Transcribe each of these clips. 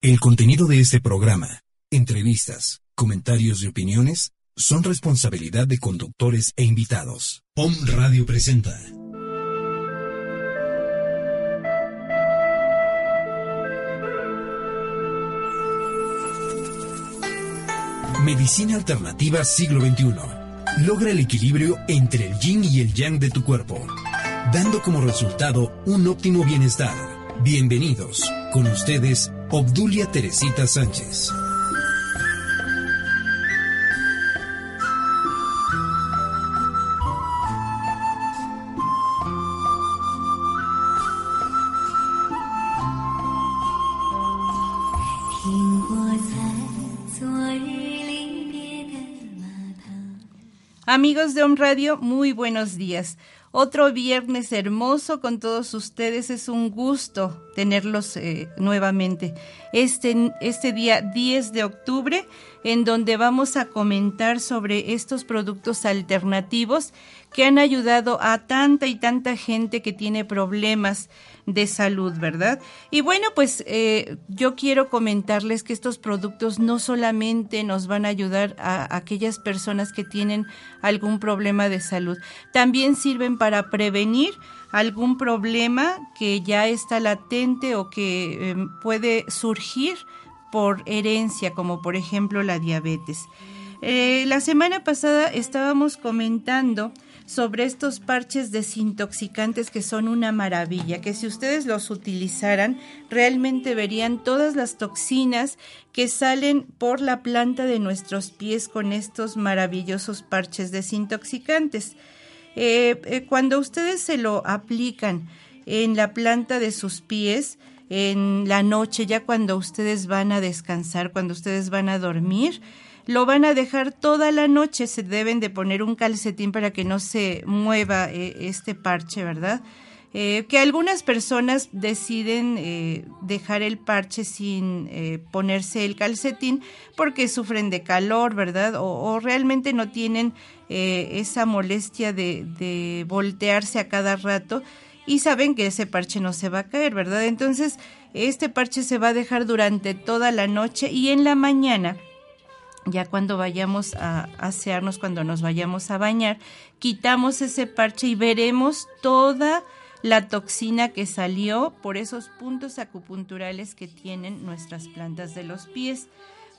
El contenido de este programa, entrevistas, comentarios y opiniones son responsabilidad de conductores e invitados. POM Radio presenta. Medicina Alternativa Siglo XXI. Logra el equilibrio entre el yin y el yang de tu cuerpo, dando como resultado un óptimo bienestar. Bienvenidos. Con ustedes, Obdulia Teresita Sánchez. Amigos de Home Radio, muy buenos días. Otro viernes hermoso con todos ustedes. Es un gusto tenerlos eh, nuevamente. Este, este día 10 de octubre, en donde vamos a comentar sobre estos productos alternativos que han ayudado a tanta y tanta gente que tiene problemas de salud, ¿verdad? Y bueno, pues eh, yo quiero comentarles que estos productos no solamente nos van a ayudar a, aquellas personas que tienen algún problema de salud, también sirven para prevenir algún problema que ya está latente o que em, puede surgir por herencia, como por ejemplo la diabetes. Eh, la semana pasada estábamos comentando sobre estos parches desintoxicantes que son una maravilla, que si ustedes los utilizaran realmente verían todas las toxinas que salen por la planta de nuestros pies con estos maravillosos parches desintoxicantes. Eh, eh, cuando ustedes se lo aplican en la planta de sus pies, en la noche, ya cuando ustedes van a descansar, cuando ustedes van a dormir, lo van a dejar toda la noche, se deben de poner un calcetín para que no se mueva eh, este parche, ¿verdad? Eh, que algunas personas deciden eh, dejar el parche sin ponerse el calcetín porque sufren de calor, ¿verdad? O, realmente no tienen esa molestia de, de voltearse a cada rato y saben que ese parche no se va a caer, ¿verdad? Entonces, este parche se va a dejar durante toda la noche y en la mañana ya cuando vayamos a asearnos, cuando nos vayamos a bañar, quitamos ese parche y veremos toda la toxina que salió por esos puntos acupunturales que tienen nuestras plantas de los pies.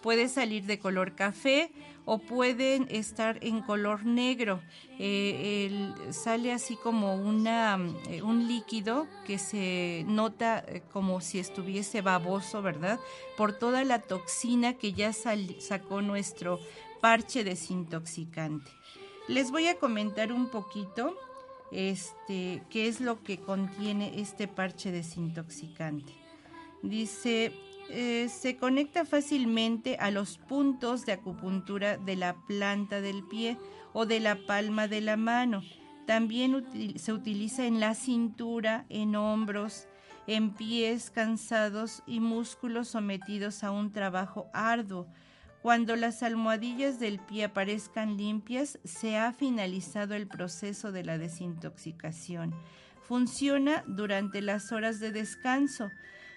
Puede salir de color café o pueden estar en color negro. Eh, sale así como una, eh, un líquido que se nota eh, como si estuviese baboso, ¿verdad? Por toda la toxina que ya sacó nuestro parche desintoxicante. Les voy a comentar un poquito este, qué es lo que contiene este parche desintoxicante. Dice, eh, se conecta fácilmente a los puntos de acupuntura de la planta del pie o de la palma de la mano. También se utiliza en la cintura, en hombros, en pies cansados y músculos sometidos a un trabajo arduo. Cuando las almohadillas del pie aparezcan limpias, se ha finalizado el proceso de la desintoxicación. Funciona durante las horas de descanso.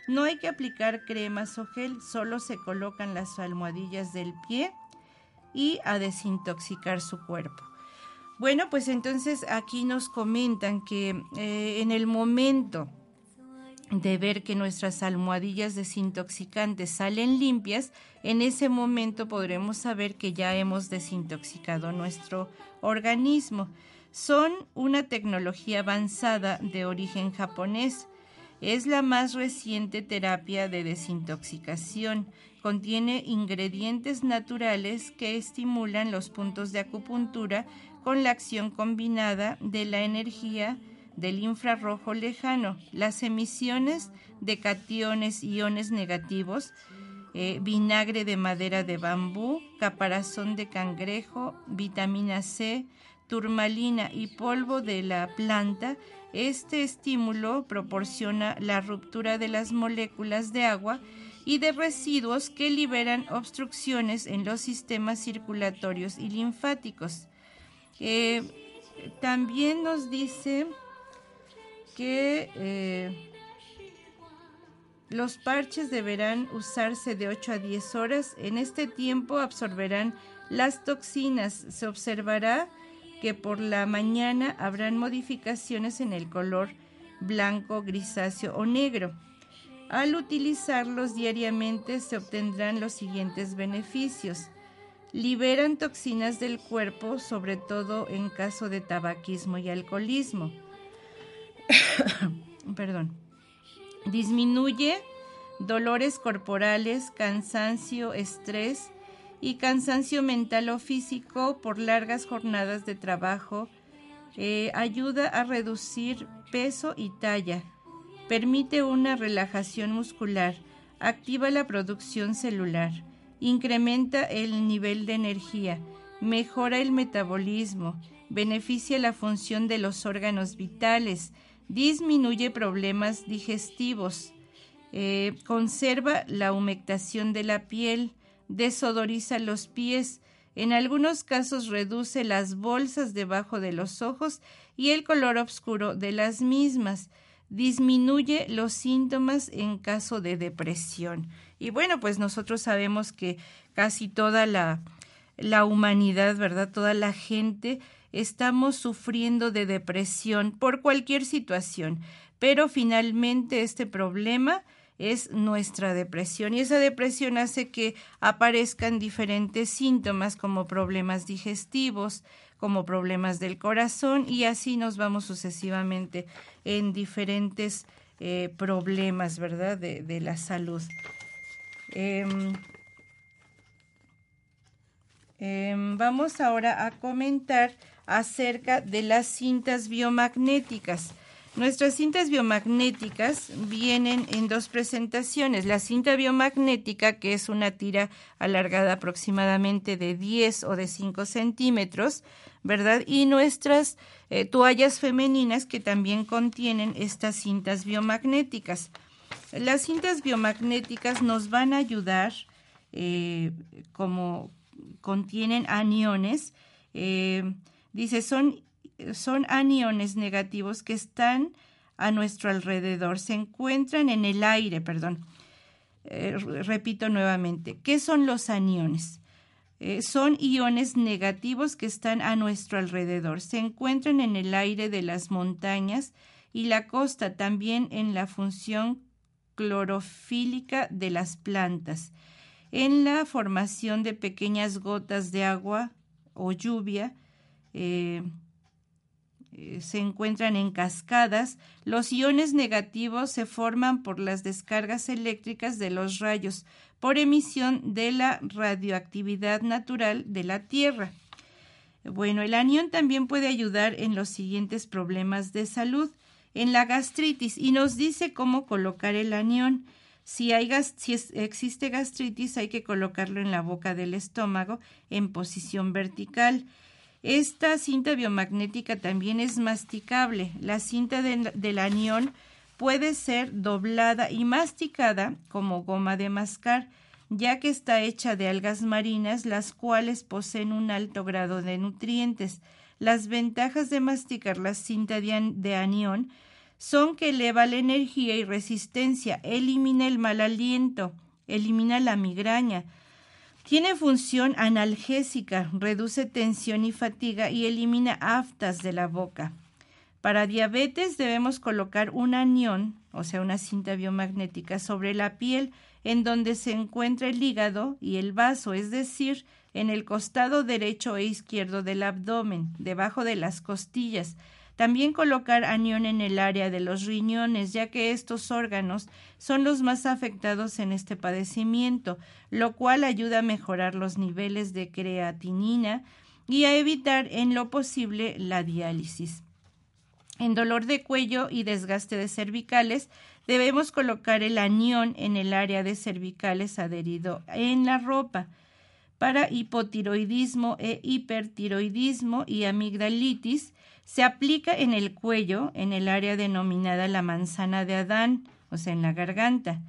No hay que aplicar cremas o gel, solo se colocan las almohadillas del pie y a desintoxicar su cuerpo. Bueno, pues entonces aquí nos comentan que eh, en el momento de ver que nuestras almohadillas desintoxicantes salen limpias, en ese momento podremos saber que ya hemos desintoxicado nuestro organismo. Son una tecnología avanzada de origen japonés es la más reciente terapia de desintoxicación. Contiene ingredientes naturales que estimulan los puntos de acupuntura con la acción combinada de la energía del infrarrojo lejano, las emisiones de cationes iones negativos eh, vinagre de madera de bambú, caparazón de cangrejo, vitamina C, turmalina y polvo de la planta, este estímulo proporciona la ruptura de las moléculas de agua y de residuos que liberan obstrucciones en los sistemas circulatorios y linfáticos. Eh, también nos dice que eh, los parches deberán usarse de 8 a 10 horas. En este tiempo absorberán las toxinas. Se observará que por la mañana habrán modificaciones en el color blanco, grisáceo o negro. Al utilizarlos diariamente se obtendrán los siguientes beneficios. Liberan toxinas del cuerpo, sobre todo en caso de tabaquismo y alcoholismo. Perdón. Disminuye dolores corporales, cansancio, estrés y cansancio mental o físico por largas jornadas de trabajo. Eh, ayuda a reducir peso y talla. Permite una relajación muscular. Activa la producción celular. Incrementa el nivel de energía. Mejora el metabolismo. Beneficia la función de los órganos vitales disminuye problemas digestivos, eh, conserva la humectación de la piel, desodoriza los pies, en algunos casos reduce las bolsas debajo de los ojos y el color oscuro de las mismas, disminuye los síntomas en caso de depresión. Y bueno, pues nosotros sabemos que casi toda la, la humanidad, ¿verdad? Toda la gente estamos sufriendo de depresión por cualquier situación, pero finalmente este problema es nuestra depresión y esa depresión hace que aparezcan diferentes síntomas como problemas digestivos, como problemas del corazón y así nos vamos sucesivamente en diferentes eh, problemas, ¿verdad?, de, la salud. Em, em, vamos ahora a comentar acerca de las cintas biomagnéticas. Nuestras cintas biomagnéticas vienen en dos presentaciones. La cinta biomagnética, que es una tira alargada aproximadamente de 10 o de 5 centímetros, ¿verdad? Y nuestras eh, toallas femeninas que también contienen estas cintas biomagnéticas. Las cintas biomagnéticas nos van a ayudar, eh, como contienen aniones, eh, Dice, son, son aniones negativos que están a nuestro alrededor, se encuentran en el aire, perdón. Eh, repito nuevamente, ¿qué son los aniones? Eh, son iones negativos que están a nuestro alrededor, se encuentran en el aire de las montañas y la costa, también en la función clorofílica de las plantas, en la formación de pequeñas gotas de agua o lluvia, eh, eh, se encuentran en cascadas, los iones negativos se forman por las descargas eléctricas de los rayos por emisión de la radioactividad natural de la Tierra. Bueno, el anión también puede ayudar en los siguientes problemas de salud, en la gastritis, y nos dice cómo colocar el anión. Si, hay si existe gastritis, hay que colocarlo en la boca del estómago en posición vertical. Esta cinta biomagnética también es masticable. La cinta del anión puede ser doblada y masticada como goma de mascar, ya que está hecha de algas marinas, las cuales poseen un alto grado de nutrientes. Las ventajas de masticar la cinta de anión son que eleva la energía y resistencia, elimina el mal aliento, elimina la migraña, tiene función analgésica, reduce tensión y fatiga y elimina aftas de la boca. Para diabetes debemos colocar un anión, o sea, una cinta biomagnética, sobre la piel en donde se encuentra el hígado y el vaso, es decir, en el costado derecho e izquierdo del abdomen, debajo de las costillas, también colocar anión en el área de los riñones, ya que estos órganos son los más afectados en este padecimiento, lo cual ayuda a mejorar los niveles de creatinina y a evitar en lo posible la diálisis. En dolor de cuello y desgaste de cervicales, debemos colocar el anión en el área de cervicales adherido en la ropa. Para hipotiroidismo e hipertiroidismo y amigdalitis, se aplica en el cuello, en el área denominada la manzana de Adán, o sea, en la garganta.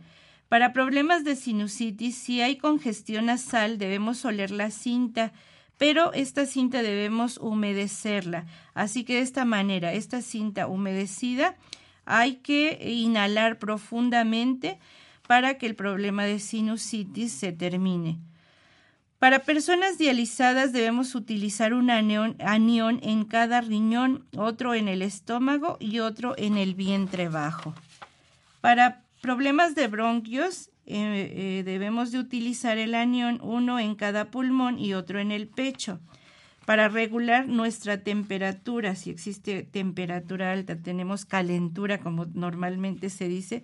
Para problemas de sinusitis, si hay congestión nasal, debemos oler la cinta, pero esta cinta debemos humedecerla. Así que de esta manera, esta cinta humedecida, hay que inhalar profundamente para que el problema de sinusitis se termine. Para personas dializadas debemos utilizar un anión, en cada riñón, otro en el estómago y otro en el vientre bajo. Para problemas de bronquios eh, eh, debemos de utilizar el anión, uno en cada pulmón y otro en el pecho. Para regular nuestra temperatura, si existe temperatura alta, tenemos calentura, como normalmente se dice,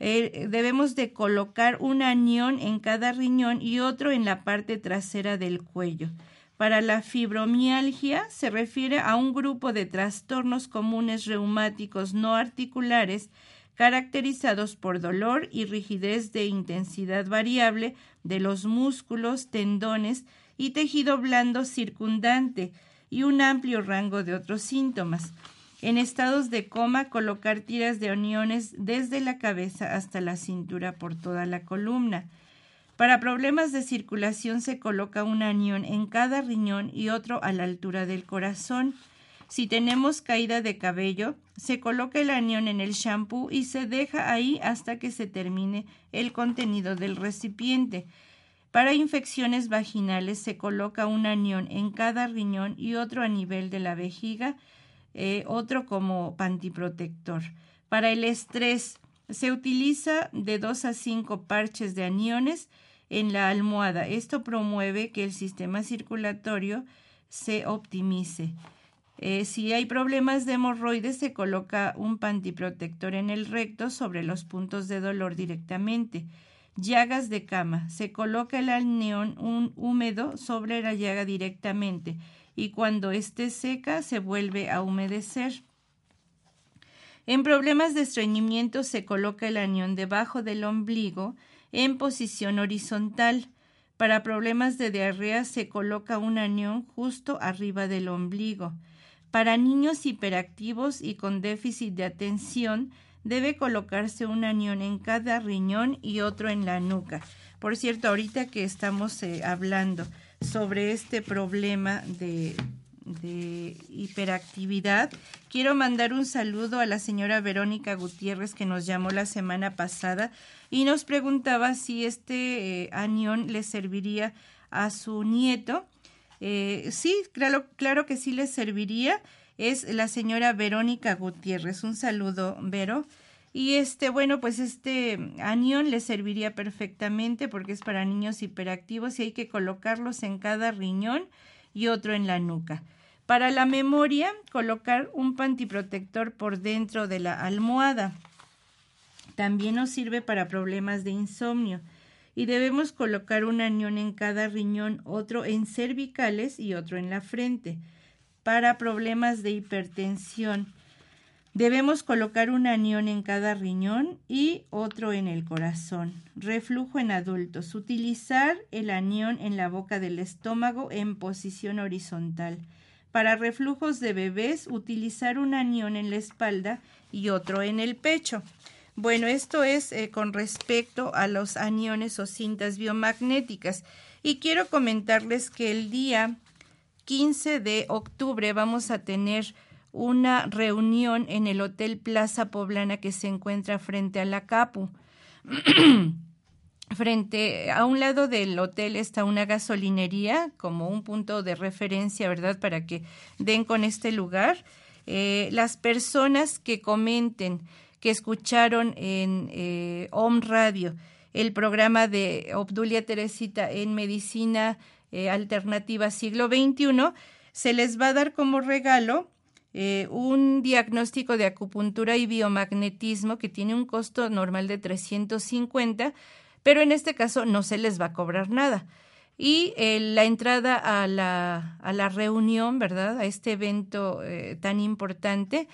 eh, debemos de colocar un anión en cada riñón y otro en la parte trasera del cuello. Para la fibromialgia se refiere a un grupo de trastornos comunes reumáticos no articulares caracterizados por dolor y rigidez de intensidad variable de los músculos, tendones y tejido blando circundante y un amplio rango de otros síntomas. En estados de coma, colocar tiras de uniones desde la cabeza hasta la cintura por toda la columna. Para problemas de circulación se coloca un anión en cada riñón y otro a la altura del corazón. Si tenemos caída de cabello, se coloca el anión en el shampoo y se deja ahí hasta que se termine el contenido del recipiente. Para infecciones vaginales se coloca un anión en cada riñón y otro a nivel de la vejiga eh, otro como pantiprotector. Para el estrés se utiliza de 2 a 5 parches de aniones en la almohada. Esto promueve que el sistema circulatorio se optimice. Eh, si hay problemas de hemorroides, se coloca un pantiprotector en el recto sobre los puntos de dolor directamente. Llagas de cama. Se coloca el anión un húmedo sobre la llaga directamente y cuando esté seca se vuelve a humedecer. En problemas de estreñimiento se coloca el anión debajo del ombligo en posición horizontal. Para problemas de diarrea se coloca un anión justo arriba del ombligo. Para niños hiperactivos y con déficit de atención debe colocarse un anión en cada riñón y otro en la nuca. Por cierto, ahorita que estamos eh, hablando sobre este problema de, hiperactividad. Quiero mandar un saludo a la señora Verónica Gutiérrez que nos llamó la semana pasada y nos preguntaba si este eh, anión le serviría a su nieto. Eh, sí, claro, claro que sí le serviría. Es la señora Verónica Gutiérrez. Un saludo, Vero. Y este, bueno, pues este anión le serviría perfectamente porque es para niños hiperactivos y hay que colocarlos en cada riñón y otro en la nuca. Para la memoria, colocar un pantiprotector por dentro de la almohada. También nos sirve para problemas de insomnio y debemos colocar un anión en cada riñón, otro en cervicales y otro en la frente. Para problemas de hipertensión, Debemos colocar un anión en cada riñón y otro en el corazón. Reflujo en adultos. Utilizar el anión en la boca del estómago en posición horizontal. Para reflujos de bebés, utilizar un anión en la espalda y otro en el pecho. Bueno, esto es eh, con respecto a los aniones o cintas biomagnéticas. Y quiero comentarles que el día 15 de octubre vamos a tener una reunión en el Hotel Plaza Poblana que se encuentra frente a la Capu. frente a un lado del hotel está una gasolinería como un punto de referencia, ¿verdad? Para que den con este lugar. Eh, las personas que comenten que escucharon en eh, Home Radio el programa de Obdulia Teresita en Medicina eh, Alternativa Siglo XXI, se les va a dar como regalo eh, un diagnóstico de acupuntura y biomagnetismo que tiene un costo normal de 350, pero en este caso no se les va a cobrar nada. Y eh, la entrada a la, a la, reunión, ¿verdad? A este evento eh, tan importante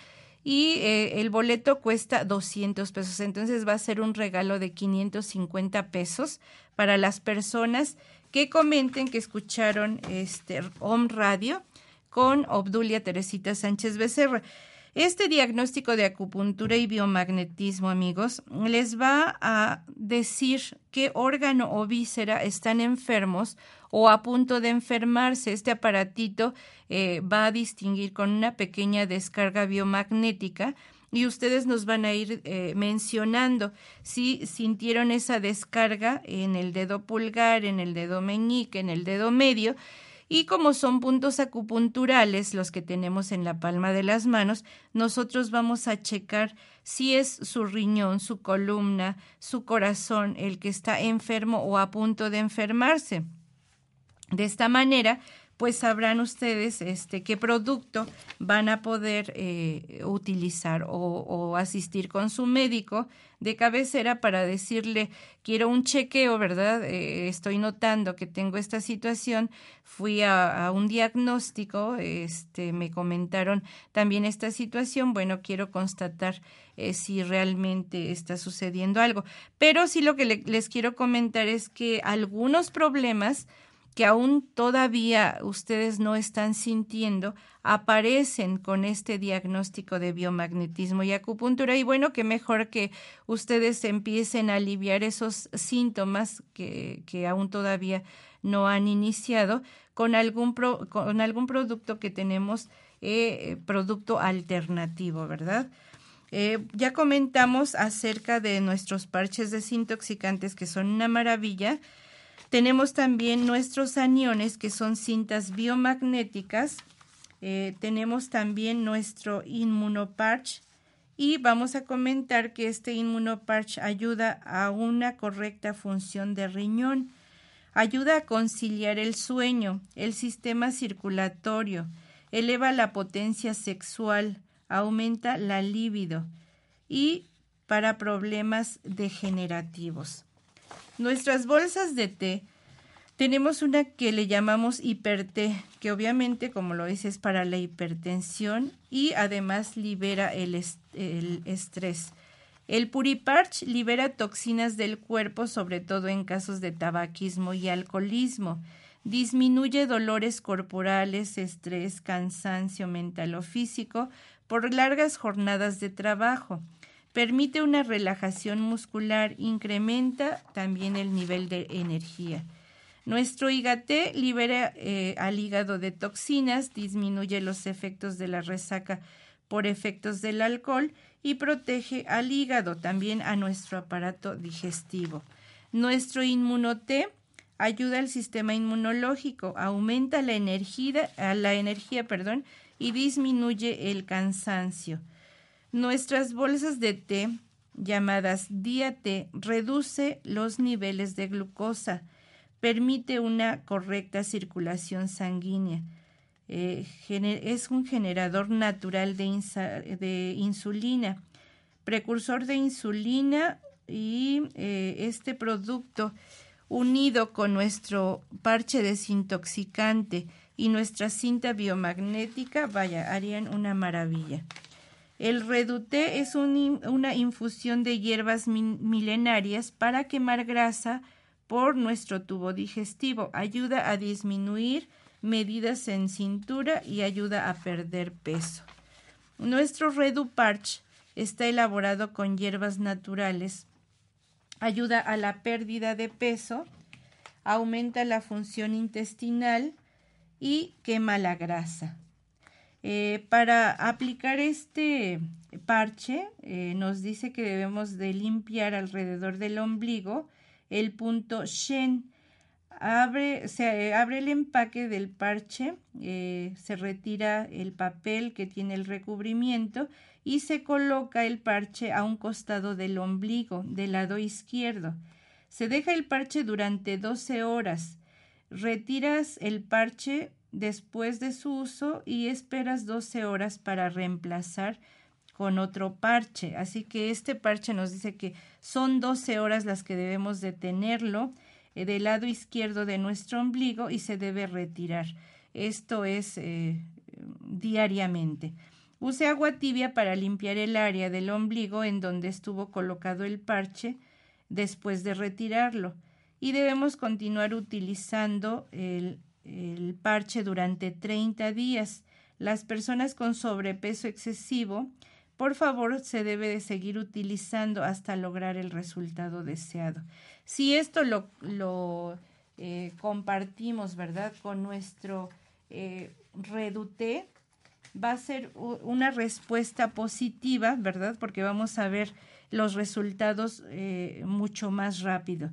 y el boleto cuesta 200 pesos. Entonces va a ser un regalo de 550 pesos para las personas que comenten que escucharon este Home Radio con Obdulia Teresita Sánchez Becerra. Este diagnóstico de acupuntura y biomagnetismo, amigos, les va a decir qué órgano o víscera están enfermos o a punto de enfermarse. Este aparatito eh, va a distinguir con una pequeña descarga biomagnética y ustedes nos van a ir eh, mencionando si sintieron esa descarga en el dedo pulgar, en el dedo meñique, en el dedo medio y como son puntos acupunturales los que tenemos en la palma de las manos, nosotros vamos a checar si es su riñón, su columna, su corazón el que está enfermo o a punto de enfermarse. De esta manera, pues sabrán ustedes este, qué producto van a poder eh, utilizar o, asistir con su médico de cabecera para decirle, quiero un chequeo, ¿verdad? Eh, estoy notando que tengo esta situación, fui a, un diagnóstico, este, me comentaron también esta situación, bueno, quiero constatar eh, si realmente está sucediendo algo. Pero sí lo que les quiero comentar es que algunos problemas que aún todavía ustedes no están sintiendo, aparecen con este diagnóstico de biomagnetismo y acupuntura. Y bueno, que mejor que ustedes empiecen a aliviar esos síntomas que, que aún todavía no han iniciado con algún, con algún producto que tenemos, eh, producto alternativo, ¿verdad? Eh, ya comentamos acerca de nuestros parches desintoxicantes que son una maravilla tenemos también nuestros aniones, que son cintas biomagnéticas. Eh, tenemos también nuestro inmunoparch y vamos a comentar que este inmunoparch ayuda a una correcta función de riñón, ayuda a conciliar el sueño, el sistema circulatorio, eleva la potencia sexual, aumenta la libido y para problemas degenerativos. Nuestras bolsas de té, tenemos una que le llamamos hiperté, que obviamente, como lo dice, es para la hipertensión y además libera el, el estrés. El puriparch libera toxinas del cuerpo, sobre todo en casos de tabaquismo y alcoholismo. Disminuye dolores corporales, estrés, cansancio mental o físico por largas jornadas de trabajo permite una relajación muscular, incrementa también el nivel de energía. Nuestro IGAT libera eh, al hígado de toxinas, disminuye los efectos de la resaca por efectos del alcohol y protege al hígado, también a nuestro aparato digestivo. Nuestro inmunoté ayuda al sistema inmunológico, aumenta la energía, la energía perdón, y disminuye el cansancio. Nuestras bolsas de té, llamadas Día-Té, reduce los niveles de glucosa, permite una correcta circulación sanguínea. Eh, es un generador natural de, de, insulina, precursor de insulina y eh, este producto unido con nuestro parche desintoxicante y nuestra cinta biomagnética, vaya, harían una maravilla. El reduté es una infusión de hierbas milenarias para quemar grasa por nuestro tubo digestivo. Ayuda a disminuir medidas en cintura y ayuda a perder peso. Nuestro Reduparch está elaborado con hierbas naturales. Ayuda a la pérdida de peso, aumenta la función intestinal y quema la grasa. Eh, para aplicar este parche, eh, nos dice que debemos de limpiar alrededor del ombligo el punto Shen. Abre, se abre el empaque del parche, eh, se retira el papel que tiene el recubrimiento y se coloca el parche a un costado del ombligo, del lado izquierdo. Se deja el parche durante 12 horas. Retiras el parche después de su uso y esperas 12 horas para reemplazar con otro parche. Así que este parche nos dice que son 12 horas las que debemos de tenerlo eh, del lado izquierdo de nuestro ombligo y se debe retirar. Esto es eh, diariamente. Use agua tibia para limpiar el área del ombligo en donde estuvo colocado el parche después de retirarlo. Y debemos continuar utilizando el, el parche durante 30 días. Las personas con sobrepeso excesivo, por favor, se debe de seguir utilizando hasta lograr el resultado deseado. Si esto lo, eh, compartimos, ¿verdad? Con nuestro eh, reduté, va a ser una respuesta positiva, ¿verdad? Porque vamos a ver los resultados eh, mucho más rápido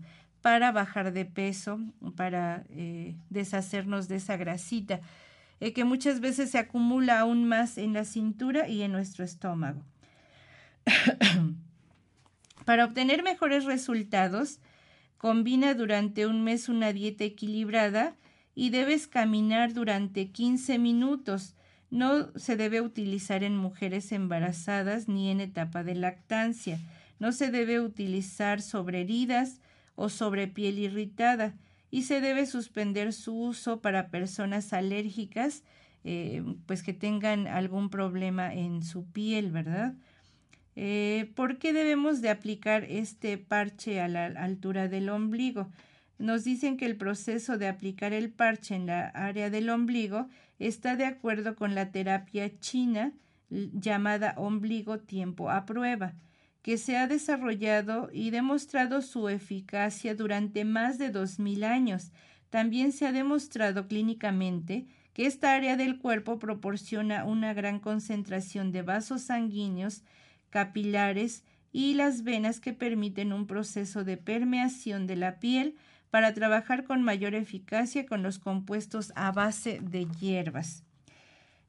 para bajar de peso, para eh, deshacernos de esa grasita, que muchas veces se acumula aún más en la cintura y en nuestro estómago. para obtener mejores resultados, Combina durante un mes una dieta equilibrada y debes caminar durante 15 minutos. No se debe utilizar en mujeres embarazadas ni en etapa de lactancia. No se debe utilizar sobre heridas o sobre piel irritada y se debe suspender su uso para personas alérgicas, eh, pues que tengan algún problema en su piel, ¿verdad? Eh, ¿Por qué debemos de aplicar este parche a la altura del ombligo? Nos dicen que el proceso de aplicar el parche en la área del ombligo está de acuerdo con la terapia china llamada ombligo tiempo a prueba, que se ha desarrollado y demostrado su eficacia durante más de dos mil años. También se ha demostrado clínicamente que esta área del cuerpo proporciona una gran concentración de vasos sanguíneos capilares y las venas que permiten un proceso de permeación de la piel para trabajar con mayor eficacia con los compuestos a base de hierbas.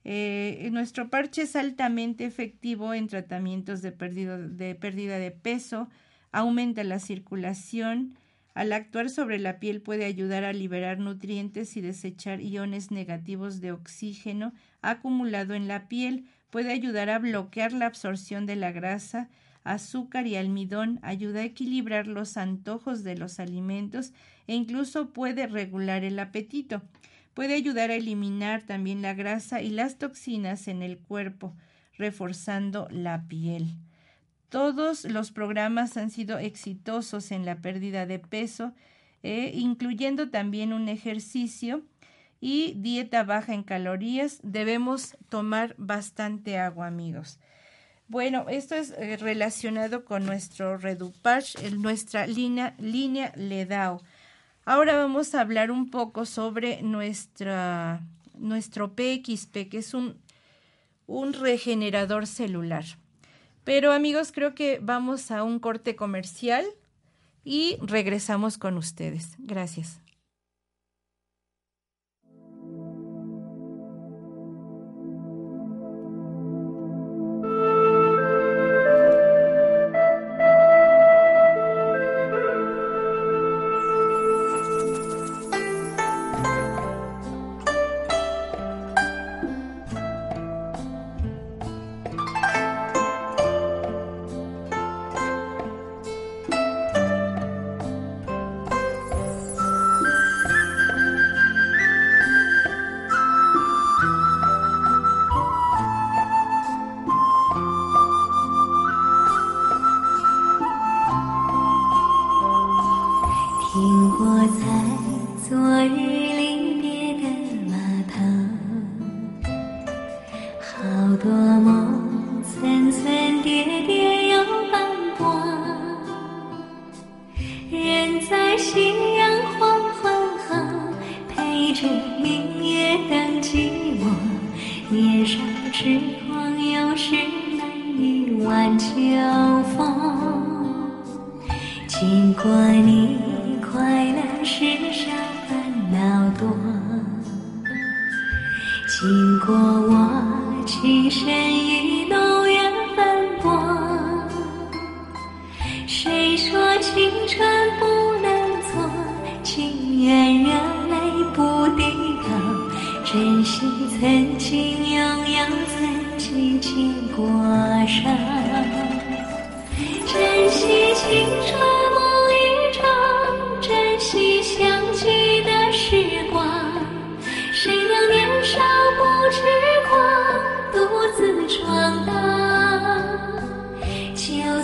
Eh, nuestro parche es altamente efectivo en tratamientos de, de pérdida de peso, aumenta la circulación, al actuar sobre la piel puede ayudar a liberar nutrientes y desechar iones negativos de oxígeno acumulado en la piel, puede ayudar a bloquear la absorción de la grasa, azúcar y almidón, ayuda a equilibrar los antojos de los alimentos e incluso puede regular el apetito. Puede ayudar a eliminar también la grasa y las toxinas en el cuerpo, reforzando la piel. Todos los programas han sido exitosos en la pérdida de peso, eh, incluyendo también un ejercicio y dieta baja en calorías. Debemos tomar bastante agua, amigos. Bueno, esto es eh, relacionado con nuestro Redupage, nuestra línea, línea LEDAO. Ahora vamos a hablar un poco sobre nuestra, nuestro PXP, que es un, un regenerador celular. Pero amigos, creo que vamos a un corte comercial y regresamos con ustedes. Gracias.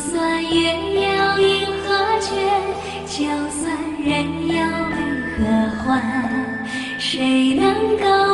就算月有阴和缺，就算人有悲和欢，谁能够？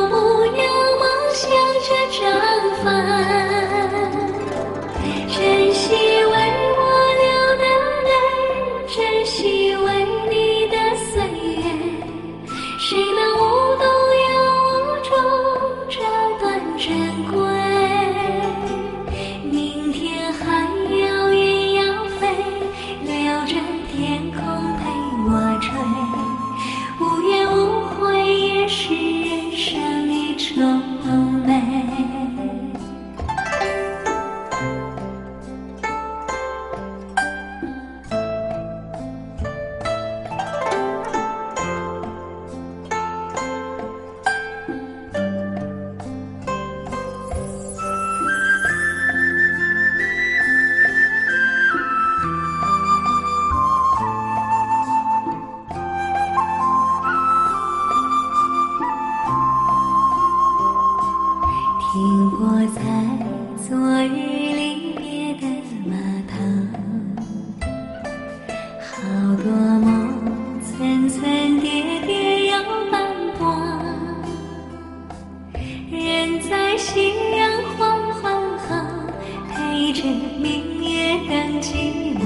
却明月等寂寞，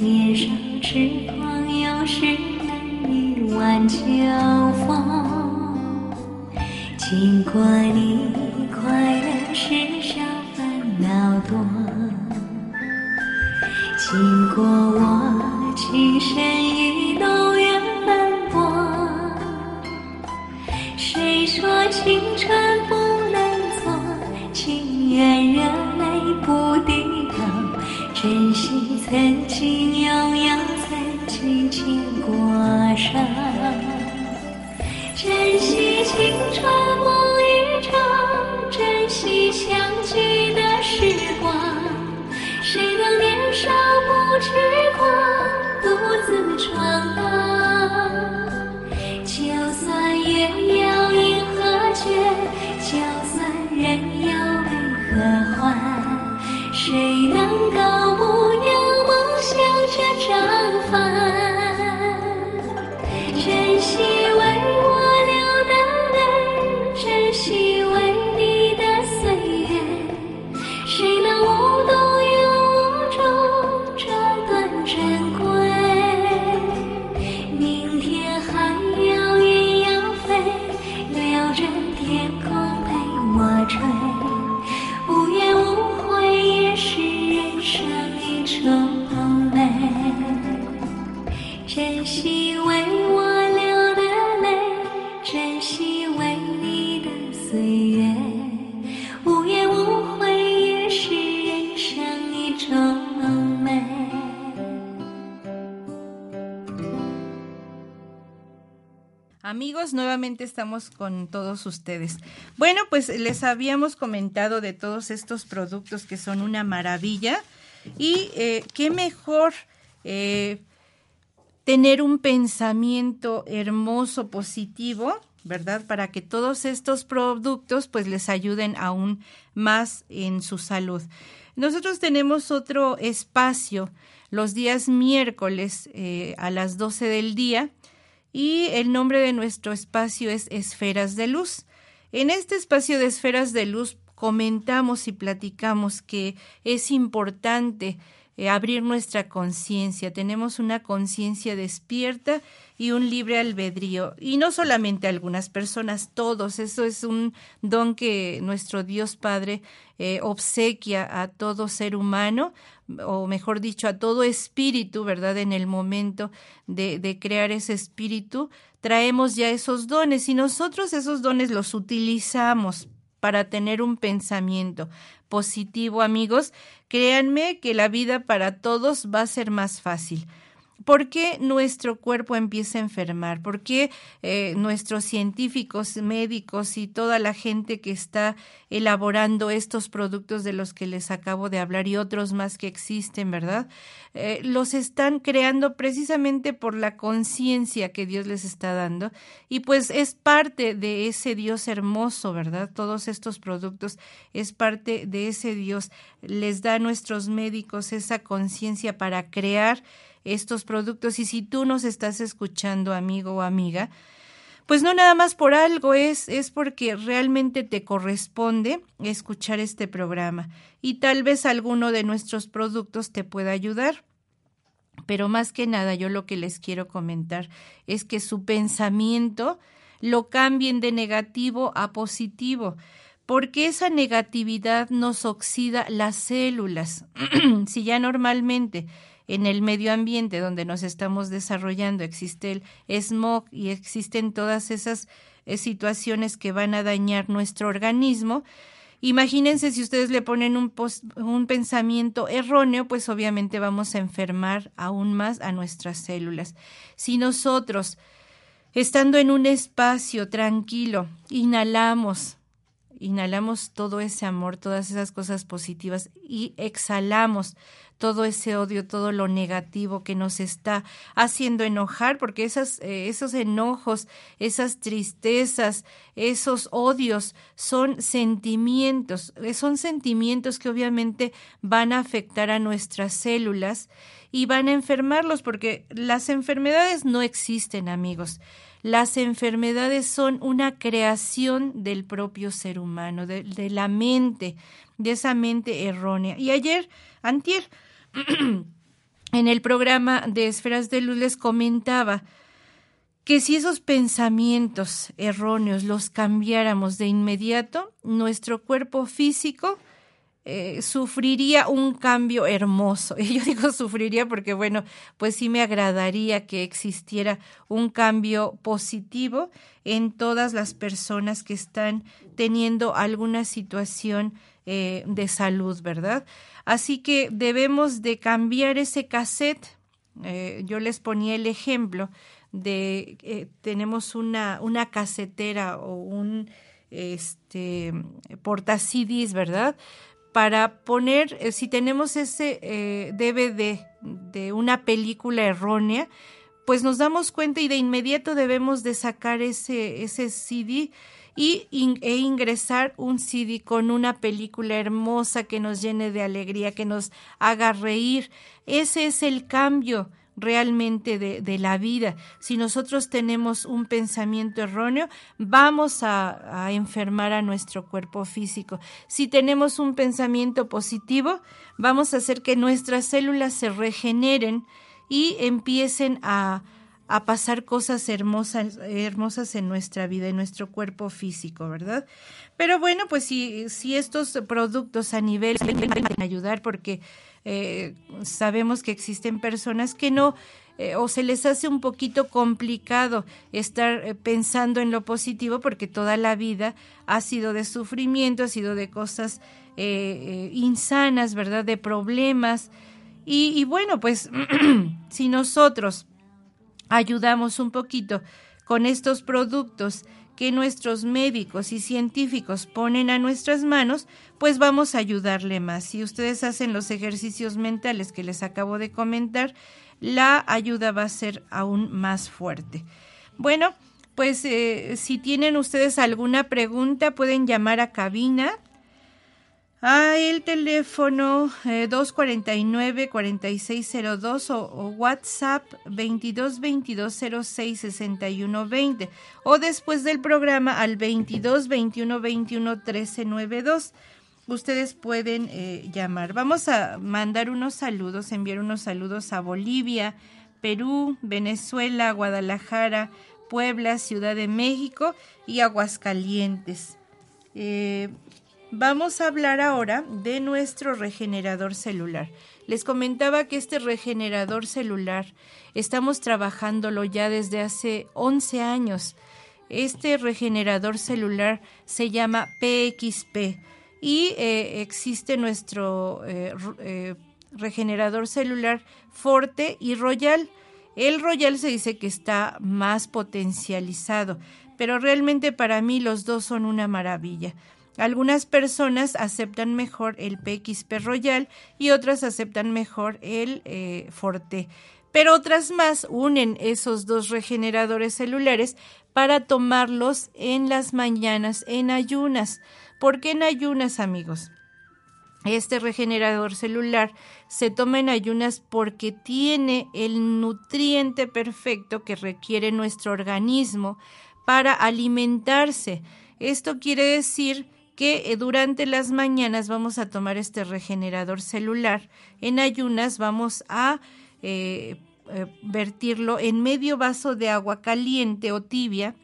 年少痴狂 Amigos, nuevamente estamos con todos ustedes. Bueno, pues les habíamos comentado de todos estos productos que son una maravilla y eh, qué mejor eh, tener un pensamiento hermoso, positivo, ¿verdad? Para que todos estos productos pues les ayuden aún más en su salud. Nosotros tenemos otro espacio los días miércoles eh, a las 12 del día y el nombre de nuestro espacio es Esferas de Luz. En este espacio de Esferas de Luz comentamos y platicamos que es importante eh, abrir nuestra conciencia. Tenemos una conciencia despierta y un libre albedrío. Y no solamente algunas personas, todos. Eso es un don que nuestro Dios Padre eh, obsequia a todo ser humano, o mejor dicho, a todo espíritu, ¿verdad? En el momento de, de crear ese espíritu, traemos ya esos dones y nosotros esos dones los utilizamos para tener un pensamiento positivo, amigos, créanme que la vida para todos va a ser más fácil. ¿Por qué nuestro cuerpo empieza a enfermar? ¿Por qué eh, nuestros científicos, médicos y toda la gente que está elaborando estos productos de los que les acabo de hablar y otros más que existen, ¿verdad? Eh, los están creando precisamente por la conciencia que Dios les está dando y pues es parte de ese Dios hermoso, ¿verdad? Todos estos productos es parte de ese Dios. Les da a nuestros médicos esa conciencia para crear estos productos. Y si tú nos estás escuchando, amigo o amiga, pues no nada más por algo, es, es porque realmente te corresponde escuchar este programa y tal vez alguno de nuestros productos te pueda ayudar. Pero más que nada, yo lo que les quiero comentar es que su pensamiento lo cambien de negativo a positivo, porque esa negatividad nos oxida las células. si ya normalmente en el medio ambiente donde nos estamos desarrollando existe el smog y existen todas esas eh, situaciones que van a dañar nuestro organismo, Imagínense si ustedes le ponen un, un, pensamiento erróneo, pues obviamente vamos a enfermar aún más a nuestras células. Si nosotros, estando en un espacio tranquilo, inhalamos inhalamos todo ese amor, todas esas cosas positivas y exhalamos todo ese odio, todo lo negativo que nos está haciendo enojar, porque eh, esos enojos, esas tristezas, esos odios son sentimientos, eh, son sentimientos que obviamente van a afectar a nuestras células y van a enfermarlos, porque las enfermedades no existen, amigos. Las enfermedades son una creación del propio ser humano, de, la mente, de esa mente errónea. Y ayer, antier, en el programa de Esferas de Luz les comentaba que si esos pensamientos erróneos los cambiáramos de inmediato, nuestro cuerpo físico eh, sufriría un cambio hermoso. Y yo digo sufriría porque, bueno, pues sí me agradaría que existiera un cambio positivo en todas las personas que están teniendo alguna situación eh, de salud, ¿verdad? Así que debemos de cambiar ese cassette. Eh, yo les ponía el ejemplo de tenemos una, una casetera o un este porta CDs, ¿verdad? Para poner, eh, si tenemos ese eh, DVD de una película errónea, pues nos damos cuenta y de inmediato debemos de sacar ese, ese CD y, e ingresar un CD con una película hermosa que nos llene de alegría, que nos haga reír. Ese es el cambio realmente de, de, la vida. Si nosotros tenemos un pensamiento erróneo, vamos a, enfermar a nuestro cuerpo físico. Si tenemos un pensamiento positivo, vamos a hacer que nuestras células se regeneren y empiecen a, a pasar cosas hermosas, hermosas en nuestra vida, en nuestro cuerpo físico, ¿verdad? Pero bueno, pues si, si estos productos a nivel pueden ayudar porque eh, sabemos que existen personas que no eh, o se les hace un poquito complicado estar eh, pensando en lo positivo porque toda la vida ha sido de sufrimiento, ha sido de cosas insanas, ¿verdad? De problemas. Y, y bueno, pues si nosotros ayudamos un poquito con estos productos que nuestros médicos y científicos ponen a nuestras manos, pues vamos a ayudarle más. Si ustedes hacen los ejercicios mentales que les acabo de comentar, la ayuda va a ser aún más fuerte. Bueno, pues eh, si tienen ustedes alguna pregunta, pueden llamar a cabina Ah, el teléfono 249-4602 eh, o, o, WhatsApp 2222066120 o después del programa al 22 21 21 1392. Ustedes pueden eh, llamar. Vamos a mandar unos saludos, enviar unos saludos a Bolivia, Perú, Venezuela, Guadalajara, Puebla, Ciudad de México y Aguascalientes. Eh, Vamos a hablar ahora de nuestro regenerador celular. Les comentaba que este regenerador celular estamos trabajándolo ya desde hace 11 años. Este regenerador celular se llama PXP y eh, existe nuestro eh, eh, regenerador celular Forte y Royal. El Royal se dice que está más potencializado, pero realmente para mí los dos son una maravilla. Algunas personas aceptan mejor el PXP Royal y otras aceptan mejor el eh, Forte. Pero otras más unen esos dos regeneradores celulares para tomarlos en las mañanas en ayunas. ¿Por qué en ayunas, amigos? este regenerador celular se toma en ayunas porque tiene el nutriente perfecto que requiere nuestro organismo para alimentarse. Esto quiere decir que eh, durante las mañanas vamos a tomar este regenerador celular. En ayunas vamos a eh, eh, vertirlo en medio vaso de agua caliente o tibia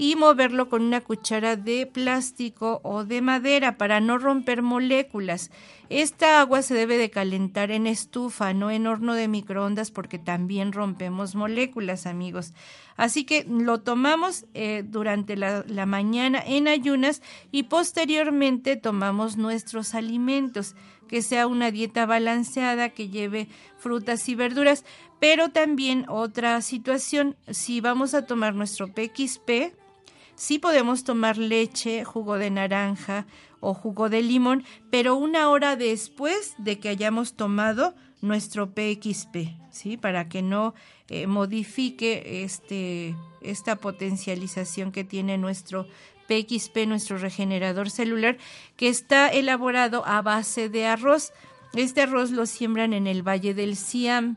y moverlo con una cuchara de plástico o de madera para no romper moléculas. Esta agua se debe de calentar en estufa, no en horno de microondas porque también rompemos moléculas, amigos. Así que lo tomamos eh, durante la, la mañana en ayunas y posteriormente tomamos nuestros alimentos, que sea una dieta balanceada, que lleve frutas y verduras, pero también otra situación, si vamos a tomar nuestro PXP, Sí podemos tomar leche, jugo de naranja o jugo de limón, pero una hora después de que hayamos tomado nuestro PXP, ¿sí? Para que no eh, modifique este, esta potencialización que tiene nuestro PXP, nuestro regenerador celular, que está elaborado a base de arroz. Este arroz lo siembran en el Valle del Siam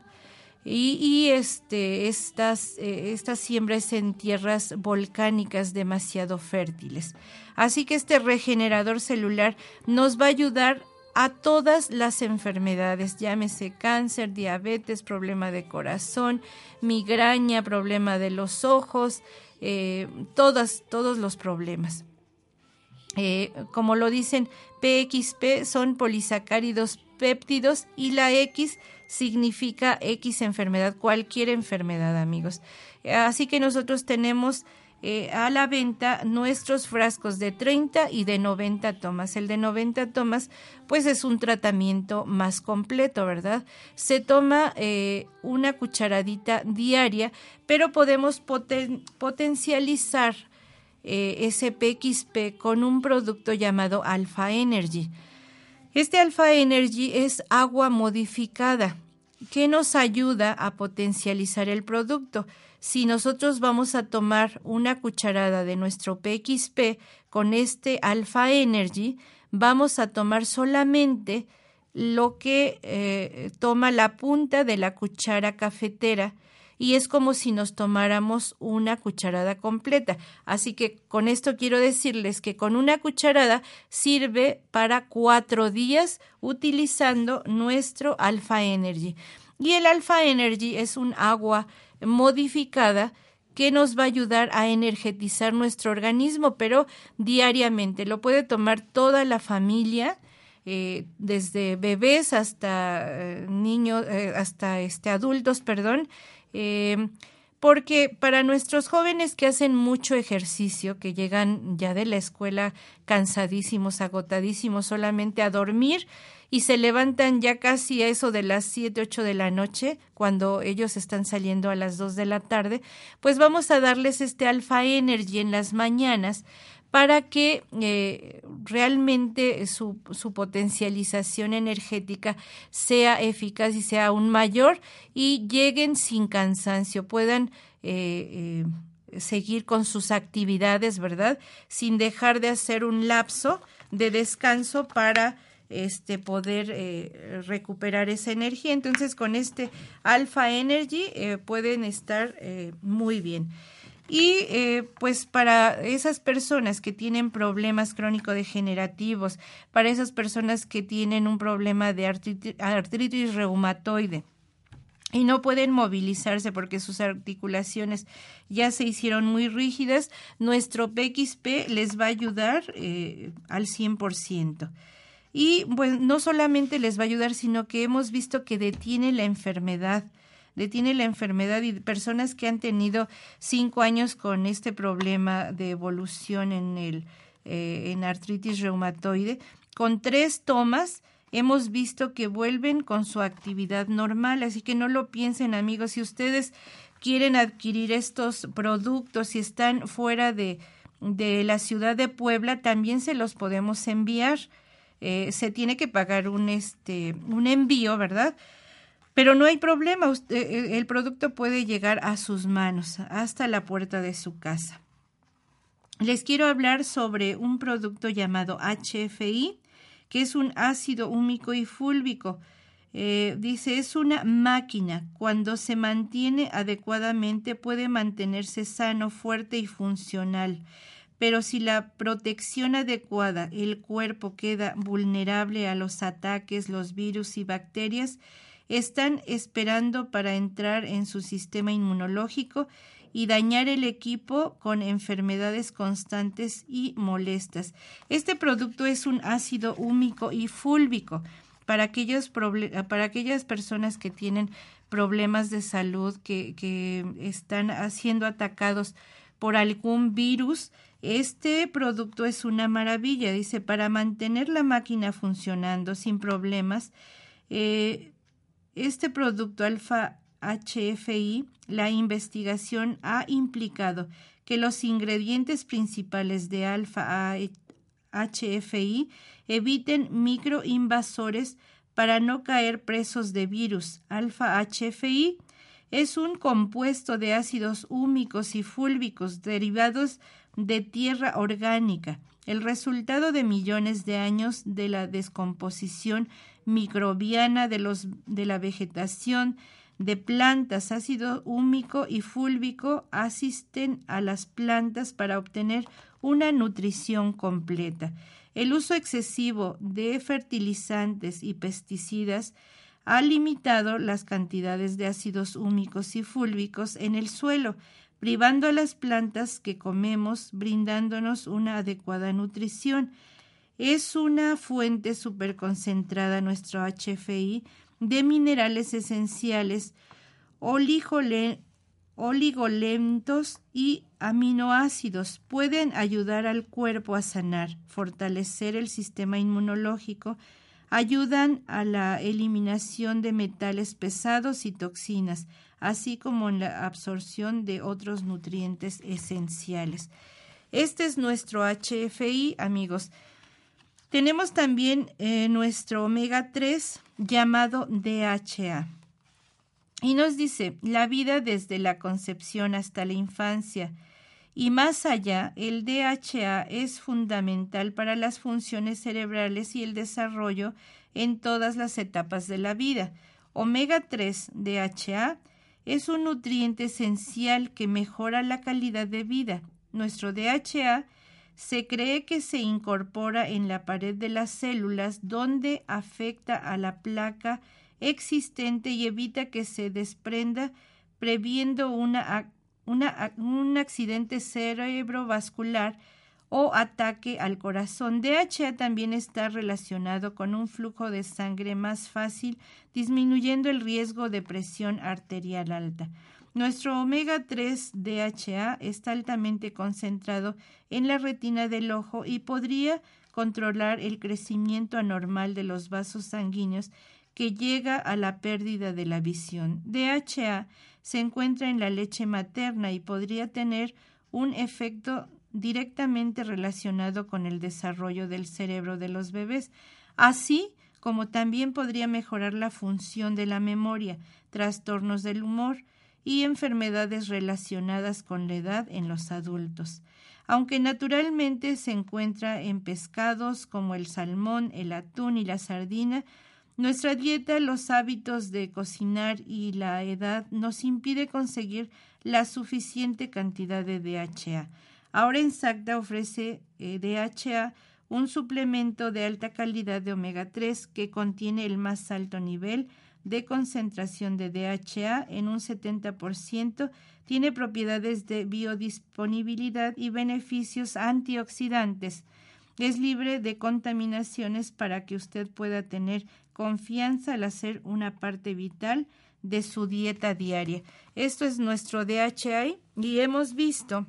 y, este, estas, eh, esta siembra es en tierras volcánicas demasiado fértiles. Así que este regenerador celular nos va a ayudar a todas las enfermedades, llámese cáncer, diabetes, problema de corazón, migraña, problema de los ojos, eh, todas, todos los problemas. Eh, como lo dicen, PXP son polisacáridos péptidos y la X significa X enfermedad, cualquier enfermedad, amigos. Así que nosotros tenemos eh, a la venta nuestros frascos de 30 y de 90 tomas. El de 90 tomas, pues es un tratamiento más completo, ¿verdad? Se toma eh, una cucharadita diaria, pero podemos potencializar eh, ese PXP con un producto llamado Alpha Energy. Este Alpha Energy es agua modificada que nos ayuda a potencializar el producto. Si nosotros vamos a tomar una cucharada de nuestro PXP con este Alpha Energy, vamos a tomar solamente lo que eh, toma la punta de la cuchara cafetera y es como si nos tomáramos una cucharada completa. Así que con esto quiero decirles que con una cucharada sirve para cuatro días utilizando nuestro Alpha Energy. Y el Alpha Energy es un agua modificada que nos va a ayudar a energetizar nuestro organismo, pero diariamente. Lo puede tomar toda la familia, eh, desde bebés hasta eh, niños, eh, hasta este, adultos, perdón, eh, porque para nuestros jóvenes que hacen mucho ejercicio, que llegan ya de la escuela cansadísimos, agotadísimos, solamente a dormir y se levantan ya casi a eso de las 7, 8 de la noche, cuando ellos están saliendo a las 2 de la tarde, pues vamos a darles este Alpha Energy en las mañanas para que eh, realmente su, su, potencialización energética sea eficaz y sea aún mayor y lleguen sin cansancio, puedan eh, eh, seguir con sus actividades, ¿verdad? Sin dejar de hacer un lapso de descanso para este poder recuperar esa energía. Entonces, con este Alpha Energy pueden estar muy bien. Y eh, pues para esas personas que tienen problemas crónico-degenerativos, para esas personas que tienen un problema de artritis, reumatoide, y no pueden movilizarse porque sus articulaciones ya se hicieron muy rígidas, nuestro PXP les va a ayudar eh, al 100%. Y pues no solamente les va a ayudar, sino que hemos visto que detiene la enfermedad detiene la enfermedad y personas que han tenido cinco años con este problema de evolución en, el, eh, en artritis reumatoide, con tres tomas hemos visto que vuelven con su actividad normal, así que no lo piensen amigos, si ustedes quieren adquirir estos productos y están fuera de, de la ciudad de Puebla, también se los podemos enviar. Eh, se tiene que pagar un, este, un envío, ¿verdad? Pero no hay problema, usted, eh, el producto puede llegar a sus manos, hasta la puerta de su casa. Les quiero hablar sobre un producto llamado HFI, que es un ácido húmico y fúlvico. Eh, dice, es una máquina. Cuando se mantiene adecuadamente puede mantenerse sano, fuerte y funcional. Pero si la protección adecuada, el cuerpo queda vulnerable a los ataques, los virus y bacterias, están esperando para entrar en su sistema inmunológico y dañar el equipo con enfermedades constantes y molestas. Este producto es un ácido húmico y fúlvico para, aquellos para aquellas personas que tienen problemas de salud, que, que están siendo atacados por algún virus. Este producto es una maravilla, dice, para mantener la máquina funcionando sin problemas. Eh, este producto alfa HFI, la investigación ha implicado que los ingredientes principales de alfa HFI eviten microinvasores para no caer presos de virus. Alfa HFI es un compuesto de ácidos húmicos y fúlvicos derivados de tierra orgánica, el resultado de millones de años de la descomposición microbiana de, los, de la vegetación, de plantas, ácido húmico y fúlvico asisten a las plantas para obtener una nutrición completa. El uso excesivo de fertilizantes y pesticidas ha limitado las cantidades de ácidos húmicos y fúlvicos en el suelo, privando a las plantas que comemos, brindándonos una adecuada nutrición. Es una fuente superconcentrada nuestro HFI de minerales esenciales, oligolentos y aminoácidos. Pueden ayudar al cuerpo a sanar, fortalecer el sistema inmunológico, ayudan a la eliminación de metales pesados y toxinas, así como en la absorción de otros nutrientes esenciales. Este es nuestro HFI, amigos. Tenemos también eh, nuestro omega 3 llamado DHA. Y nos dice, la vida desde la concepción hasta la infancia y más allá, el DHA es fundamental para las funciones cerebrales y el desarrollo en todas las etapas de la vida. Omega 3 DHA es un nutriente esencial que mejora la calidad de vida. Nuestro DHA se cree que se incorpora en la pared de las células donde afecta a la placa existente y evita que se desprenda previendo un accidente cerebrovascular o ataque al corazón. DHA también está relacionado con un flujo de sangre más fácil, disminuyendo el riesgo de presión arterial alta. Nuestro omega 3 DHA está altamente concentrado en la retina del ojo y podría controlar el crecimiento anormal de los vasos sanguíneos que llega a la pérdida de la visión. DHA se encuentra en la leche materna y podría tener un efecto directamente relacionado con el desarrollo del cerebro de los bebés, así como también podría mejorar la función de la memoria, trastornos del humor, y enfermedades relacionadas con la edad en los adultos. Aunque naturalmente se encuentra en pescados como el salmón, el atún y la sardina, nuestra dieta, los hábitos de cocinar y la edad nos impide conseguir la suficiente cantidad de DHA. Ahora Insacta ofrece eh, DHA, un suplemento de alta calidad de omega 3 que contiene el más alto nivel de concentración de DHA en un 70%, tiene propiedades de biodisponibilidad y beneficios antioxidantes. Es libre de contaminaciones para que usted pueda tener confianza al hacer una parte vital de su dieta diaria. Esto es nuestro DHA y hemos visto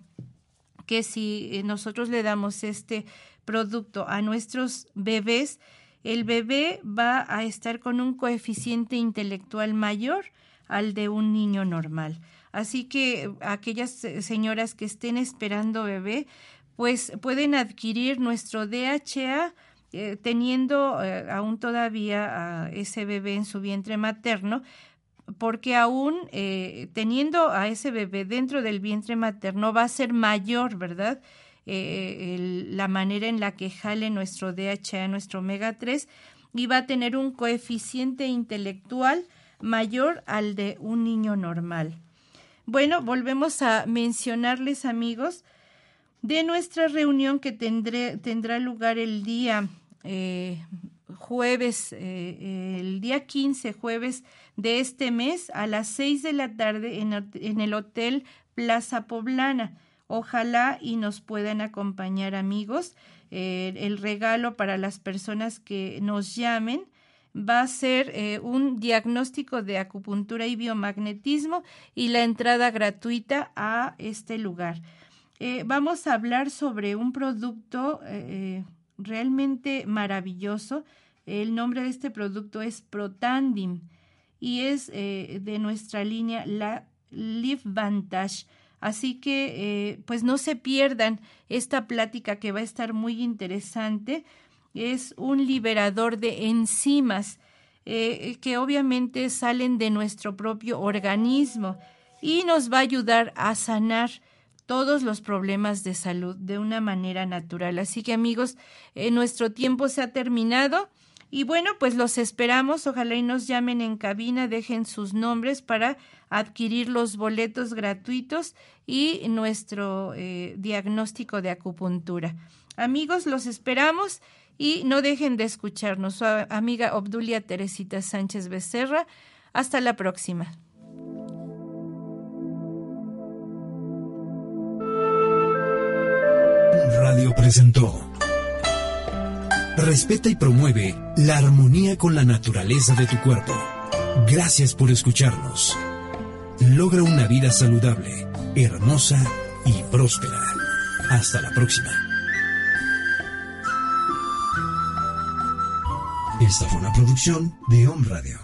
que si eh, nosotros le damos este producto a nuestros bebés, el bebé va a estar con un coeficiente intelectual mayor al de un niño normal. Así que aquellas eh, señoras que estén esperando bebé, pues pueden adquirir nuestro DHA eh, teniendo eh, aún todavía a ese bebé en su vientre materno, porque aún teniendo a ese bebé dentro del vientre materno va a ser mayor, ¿verdad? Eh, la manera en la que jale nuestro DHA, nuestro omega 3, y va a tener un coeficiente intelectual mayor al de un niño normal. Bueno, volvemos a mencionarles, amigos, de nuestra reunión que tendré, tendrá lugar el día eh, jueves, eh, el día 15, jueves de este mes, a las 6 de la tarde en, en el Hotel Plaza Poblana. Ojalá y nos puedan acompañar amigos. Eh, el regalo para las personas que nos llamen va a ser eh, un diagnóstico de acupuntura y biomagnetismo y la entrada gratuita a este lugar. Eh, vamos a hablar sobre un producto realmente maravilloso. El nombre de este producto es Protandim y es de nuestra línea la Live Vantage. Así que, eh, pues no se pierdan esta plática que va a estar muy interesante. Es un liberador de enzimas eh, que obviamente salen de nuestro propio organismo y nos va a ayudar a sanar todos los problemas de salud de una manera natural. Así que amigos, eh, nuestro tiempo se ha terminado. Y bueno, pues los esperamos. Ojalá y nos llamen en cabina, dejen sus nombres para adquirir los boletos gratuitos y nuestro eh, diagnóstico de acupuntura. Amigos, los esperamos y no dejen de escucharnos. Su amiga Obdulia Teresita Sánchez Becerra. Hasta la próxima. Radio presentó Respeta y promueve la armonía con la naturaleza de tu cuerpo. Gracias por escucharnos. Logra una vida saludable, hermosa y próspera. Hasta la próxima. Esta fue una producción de Home Radio.